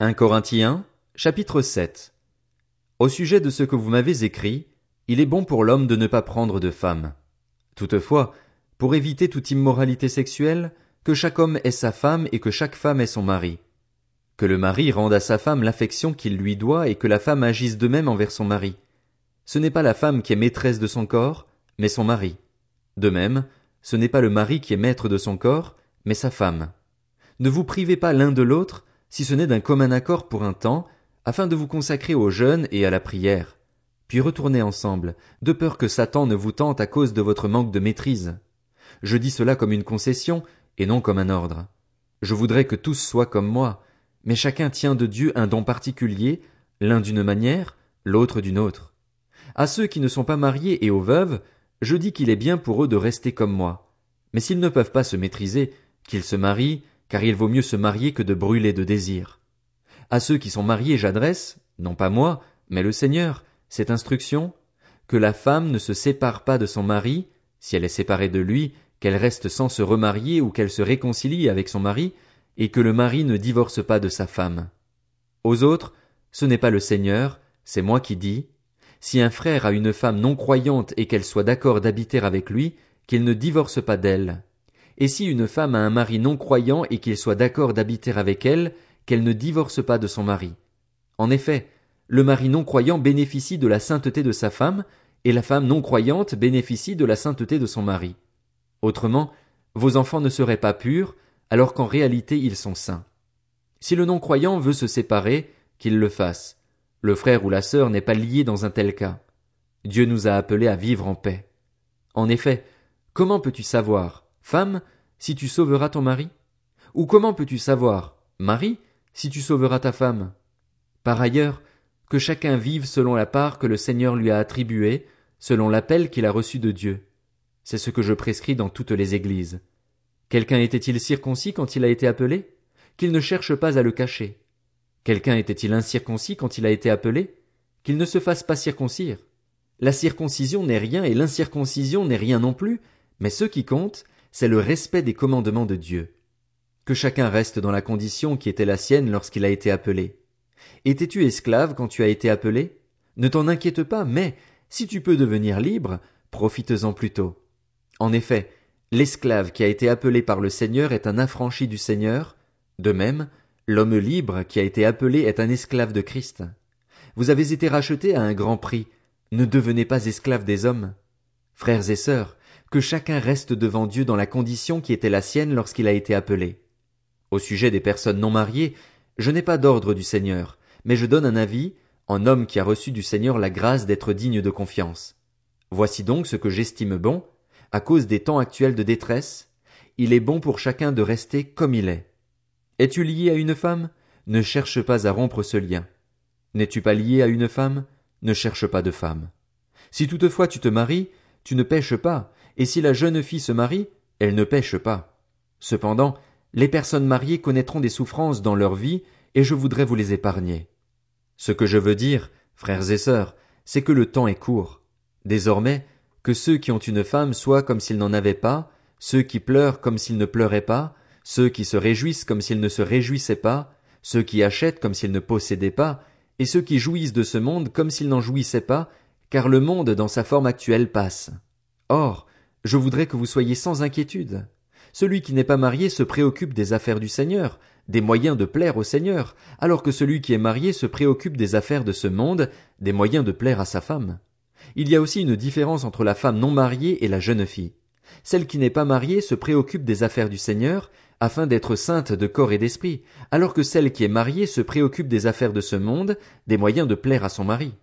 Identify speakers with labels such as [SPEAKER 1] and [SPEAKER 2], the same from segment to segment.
[SPEAKER 1] 1 Corinthiens, chapitre 7 Au sujet de ce que vous m'avez écrit, il est bon pour l'homme de ne pas prendre de femme. Toutefois, pour éviter toute immoralité sexuelle, que chaque homme ait sa femme et que chaque femme ait son mari. Que le mari rende à sa femme l'affection qu'il lui doit et que la femme agisse de même envers son mari. Ce n'est pas la femme qui est maîtresse de son corps, mais son mari. De même, ce n'est pas le mari qui est maître de son corps, mais sa femme. Ne vous privez pas l'un de l'autre, si ce n'est d'un commun accord pour un temps, afin de vous consacrer au jeûne et à la prière. Puis retournez ensemble, de peur que Satan ne vous tente à cause de votre manque de maîtrise. Je dis cela comme une concession, et non comme un ordre. Je voudrais que tous soient comme moi, mais chacun tient de Dieu un don particulier, l'un d'une manière, l'autre d'une autre. À ceux qui ne sont pas mariés et aux veuves, je dis qu'il est bien pour eux de rester comme moi. Mais s'ils ne peuvent pas se maîtriser, qu'ils se marient, car il vaut mieux se marier que de brûler de désir. À ceux qui sont mariés j'adresse, non pas moi, mais le Seigneur, cette instruction, que la femme ne se sépare pas de son mari, si elle est séparée de lui, qu'elle reste sans se remarier ou qu'elle se réconcilie avec son mari, et que le mari ne divorce pas de sa femme. Aux autres, ce n'est pas le Seigneur, c'est moi qui dis, si un frère a une femme non croyante et qu'elle soit d'accord d'habiter avec lui, qu'il ne divorce pas d'elle. Et si une femme a un mari non croyant et qu'il soit d'accord d'habiter avec elle, qu'elle ne divorce pas de son mari. En effet, le mari non croyant bénéficie de la sainteté de sa femme, et la femme non croyante bénéficie de la sainteté de son mari. Autrement, vos enfants ne seraient pas purs, alors qu'en réalité ils sont saints. Si le non croyant veut se séparer, qu'il le fasse. Le frère ou la sœur n'est pas lié dans un tel cas. Dieu nous a appelés à vivre en paix. En effet, comment peux-tu savoir, femme, si tu sauveras ton mari? Ou comment peux-tu savoir, mari, si tu sauveras ta femme? Par ailleurs, que chacun vive selon la part que le Seigneur lui a attribuée, selon l'appel qu'il a reçu de Dieu. C'est ce que je prescris dans toutes les églises. Quelqu'un était-il circoncis quand il a été appelé? Qu'il ne cherche pas à le cacher. Quelqu'un était-il incirconcis quand il a été appelé? Qu'il ne se fasse pas circoncire. La circoncision n'est rien et l'incirconcision n'est rien non plus, mais ce qui compte, c'est le respect des commandements de Dieu. Que chacun reste dans la condition qui était la sienne lorsqu'il a été appelé. Étais-tu esclave quand tu as été appelé? Ne t'en inquiète pas, mais, si tu peux devenir libre, profites-en plutôt. En effet, l'esclave qui a été appelé par le Seigneur est un affranchi du Seigneur, de même, l'homme libre qui a été appelé est un esclave de Christ. Vous avez été rachetés à un grand prix, ne devenez pas esclaves des hommes. Frères et sœurs, que chacun reste devant Dieu dans la condition qui était la sienne lorsqu'il a été appelé. Au sujet des personnes non mariées, je n'ai pas d'ordre du Seigneur, mais je donne un avis, en homme qui a reçu du Seigneur la grâce d'être digne de confiance. Voici donc ce que j'estime bon, à cause des temps actuels de détresse, il est bon pour chacun de rester comme il est. Es-tu lié à une femme? Ne cherche pas à rompre ce lien. N'es-tu pas lié à une femme? Ne cherche pas de femme. Si toutefois tu te maries, tu ne pêches pas, et si la jeune fille se marie, elle ne pêche pas. Cependant, les personnes mariées connaîtront des souffrances dans leur vie, et je voudrais vous les épargner. Ce que je veux dire, frères et sœurs, c'est que le temps est court. Désormais, que ceux qui ont une femme soient comme s'ils n'en avaient pas, ceux qui pleurent comme s'ils ne pleuraient pas, ceux qui se réjouissent comme s'ils ne se réjouissaient pas, ceux qui achètent comme s'ils ne possédaient pas, et ceux qui jouissent de ce monde comme s'ils n'en jouissaient pas, car le monde dans sa forme actuelle passe. Or, je voudrais que vous soyez sans inquiétude. Celui qui n'est pas marié se préoccupe des affaires du Seigneur, des moyens de plaire au Seigneur, alors que celui qui est marié se préoccupe des affaires de ce monde, des moyens de plaire à sa femme. Il y a aussi une différence entre la femme non mariée et la jeune fille. Celle qui n'est pas mariée se préoccupe des affaires du Seigneur, afin d'être sainte de corps et d'esprit, alors que celle qui est mariée se préoccupe des affaires de ce monde, des moyens de plaire à son mari.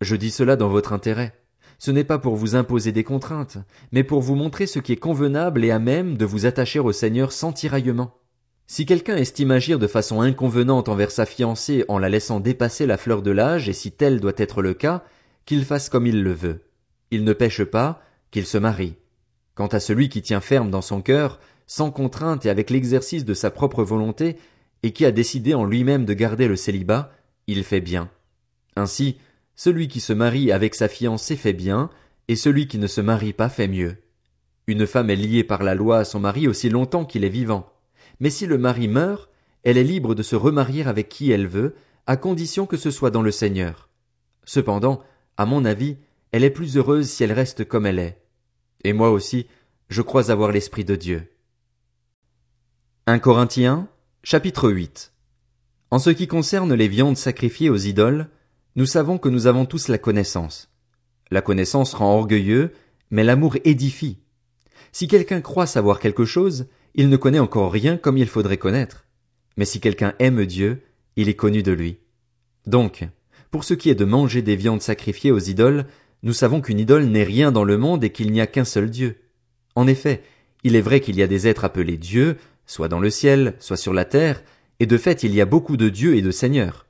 [SPEAKER 1] Je dis cela dans votre intérêt. Ce n'est pas pour vous imposer des contraintes, mais pour vous montrer ce qui est convenable et à même de vous attacher au Seigneur sans tiraillement. Si quelqu'un estime agir de façon inconvenante envers sa fiancée en la laissant dépasser la fleur de l'âge, et si tel doit être le cas, qu'il fasse comme il le veut. Il ne pêche pas, qu'il se marie. Quant à celui qui tient ferme dans son cœur, sans contrainte et avec l'exercice de sa propre volonté, et qui a décidé en lui-même de garder le célibat, il fait bien. Ainsi, celui qui se marie avec sa fiancée fait bien, et celui qui ne se marie pas fait mieux. Une femme est liée par la loi à son mari aussi longtemps qu'il est vivant. Mais si le mari meurt, elle est libre de se remarier avec qui elle veut, à condition que ce soit dans le Seigneur. Cependant, à mon avis, elle est plus heureuse si elle reste comme elle est. Et moi aussi, je crois avoir l'Esprit de Dieu. 1 Corinthiens, chapitre 8. En ce qui concerne les viandes sacrifiées aux idoles, nous savons que nous avons tous la connaissance. La connaissance rend orgueilleux, mais l'amour édifie. Si quelqu'un croit savoir quelque chose, il ne connaît encore rien comme il faudrait connaître. Mais si quelqu'un aime Dieu, il est connu de lui. Donc, pour ce qui est de manger des viandes sacrifiées aux idoles, nous savons qu'une idole n'est rien dans le monde et qu'il n'y a qu'un seul Dieu. En effet, il est vrai qu'il y a des êtres appelés dieux, soit dans le ciel, soit sur la terre, et de fait il y a beaucoup de dieux et de seigneurs.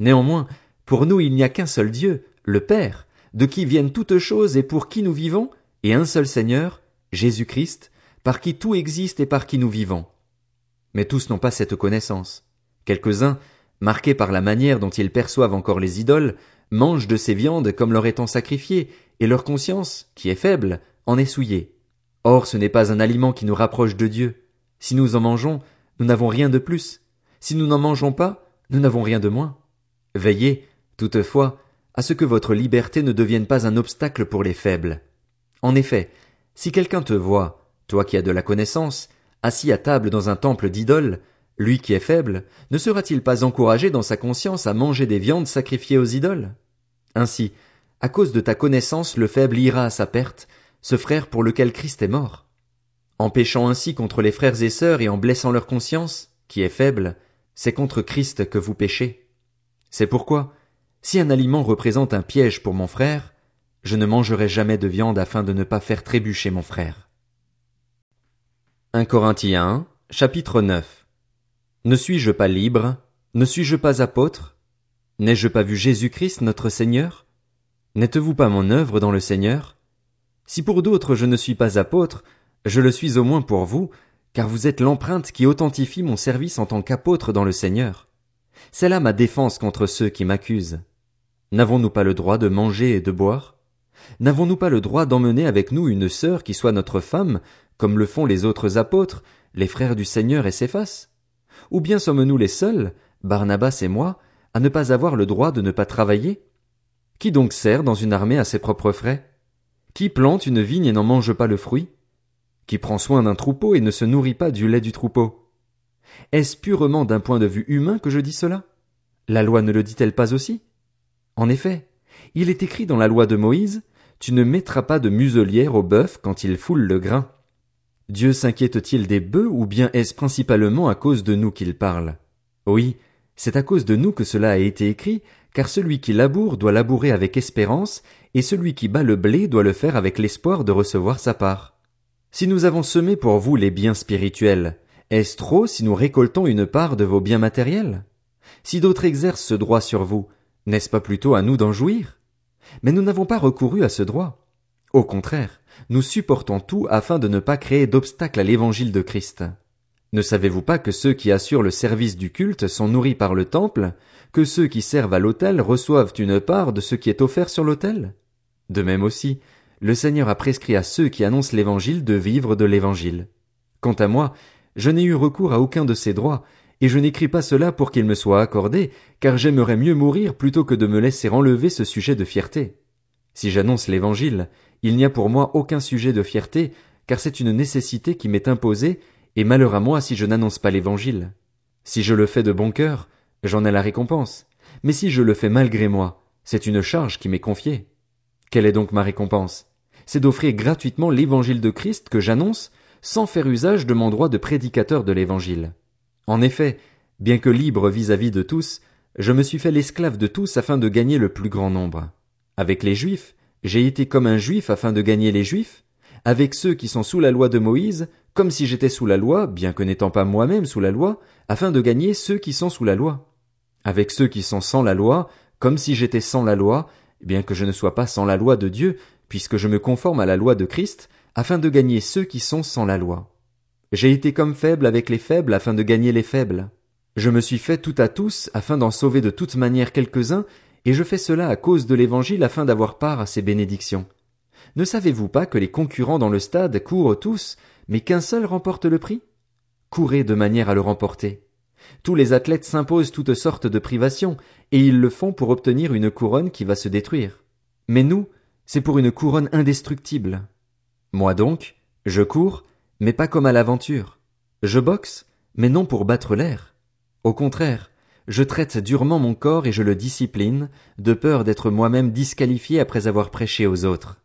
[SPEAKER 1] Néanmoins, pour nous il n'y a qu'un seul Dieu, le Père, de qui viennent toutes choses et pour qui nous vivons, et un seul Seigneur, Jésus Christ, par qui tout existe et par qui nous vivons. Mais tous n'ont pas cette connaissance. Quelques-uns, marqués par la manière dont ils perçoivent encore les idoles, mangent de ces viandes comme leur étant sacrifiées, et leur conscience, qui est faible, en est souillée. Or ce n'est pas un aliment qui nous rapproche de Dieu. Si nous en mangeons, nous n'avons rien de plus. Si nous n'en mangeons pas, nous n'avons rien de moins. Veillez, toutefois, à ce que votre liberté ne devienne pas un obstacle pour les faibles. En effet, si quelqu'un te voit, toi qui as de la connaissance, assis à table dans un temple d'idoles, lui qui est faible, ne sera-t-il pas encouragé dans sa conscience à manger des viandes sacrifiées aux idoles? Ainsi, à cause de ta connaissance, le faible ira à sa perte, ce frère pour lequel Christ est mort. En péchant ainsi contre les frères et sœurs et en blessant leur conscience, qui est faible, c'est contre Christ que vous péchez. C'est pourquoi, si un aliment représente un piège pour mon frère, je ne mangerai jamais de viande afin de ne pas faire trébucher mon frère. 1 Corinthiens, chapitre 9. Ne suis-je pas libre? Ne suis-je pas apôtre? N'ai-je pas vu Jésus-Christ notre Seigneur? N'êtes-vous pas mon œuvre dans le Seigneur? Si pour d'autres je ne suis pas apôtre, je le suis au moins pour vous, car vous êtes l'empreinte qui authentifie mon service en tant qu'apôtre dans le Seigneur. C'est là ma défense contre ceux qui m'accusent. N'avons-nous pas le droit de manger et de boire? N'avons-nous pas le droit d'emmener avec nous une sœur qui soit notre femme, comme le font les autres apôtres, les frères du Seigneur et Céphas? Ou bien sommes-nous les seuls, Barnabas et moi, à ne pas avoir le droit de ne pas travailler? Qui donc sert dans une armée à ses propres frais? Qui plante une vigne et n'en mange pas le fruit? Qui prend soin d'un troupeau et ne se nourrit pas du lait du troupeau? Est-ce purement d'un point de vue humain que je dis cela? La loi ne le dit-elle pas aussi? En effet, il est écrit dans la loi de Moïse, tu ne mettras pas de muselière au bœuf quand il foule le grain. Dieu s'inquiète-t-il des bœufs ou bien est-ce principalement à cause de nous qu'il parle? Oui, c'est à cause de nous que cela a été écrit, car celui qui laboure doit labourer avec espérance, et celui qui bat le blé doit le faire avec l'espoir de recevoir sa part. Si nous avons semé pour vous les biens spirituels, est-ce trop si nous récoltons une part de vos biens matériels? Si d'autres exercent ce droit sur vous, n'est-ce pas plutôt à nous d'en jouir? Mais nous n'avons pas recouru à ce droit. Au contraire, nous supportons tout afin de ne pas créer d'obstacle à l'évangile de Christ. Ne savez-vous pas que ceux qui assurent le service du culte sont nourris par le temple, que ceux qui servent à l'autel reçoivent une part de ce qui est offert sur l'autel? De même aussi, le Seigneur a prescrit à ceux qui annoncent l'évangile de vivre de l'évangile. Quant à moi, je n'ai eu recours à aucun de ces droits, et je n'écris pas cela pour qu'il me soit accordé, car j'aimerais mieux mourir plutôt que de me laisser enlever ce sujet de fierté. Si j'annonce l'évangile, il n'y a pour moi aucun sujet de fierté, car c'est une nécessité qui m'est imposée, et malheur à moi si je n'annonce pas l'évangile. Si je le fais de bon cœur, j'en ai la récompense, mais si je le fais malgré moi, c'est une charge qui m'est confiée. Quelle est donc ma récompense? C'est d'offrir gratuitement l'évangile de Christ que j'annonce, sans faire usage de mon droit de prédicateur de l'évangile. En effet, bien que libre vis-à-vis de tous, je me suis fait l'esclave de tous afin de gagner le plus grand nombre. Avec les Juifs, j'ai été comme un Juif afin de gagner les Juifs, avec ceux qui sont sous la loi de Moïse, comme si j'étais sous la loi, bien que n'étant pas moi-même sous la loi, afin de gagner ceux qui sont sous la loi. Avec ceux qui sont sans la loi, comme si j'étais sans la loi, bien que je ne sois pas sans la loi de Dieu, puisque je me conforme à la loi de Christ, afin de gagner ceux qui sont sans la loi. J'ai été comme faible avec les faibles afin de gagner les faibles. Je me suis fait tout à tous afin d'en sauver de toute manière quelques-uns, et je fais cela à cause de l'Évangile afin d'avoir part à ces bénédictions. Ne savez-vous pas que les concurrents dans le stade courent tous, mais qu'un seul remporte le prix? Courez de manière à le remporter. Tous les athlètes s'imposent toutes sortes de privations, et ils le font pour obtenir une couronne qui va se détruire. Mais nous, c'est pour une couronne indestructible. Moi donc, je cours, mais pas comme à l'aventure. Je boxe, mais non pour battre l'air. Au contraire, je traite durement mon corps et je le discipline, de peur d'être moi-même disqualifié après avoir prêché aux autres.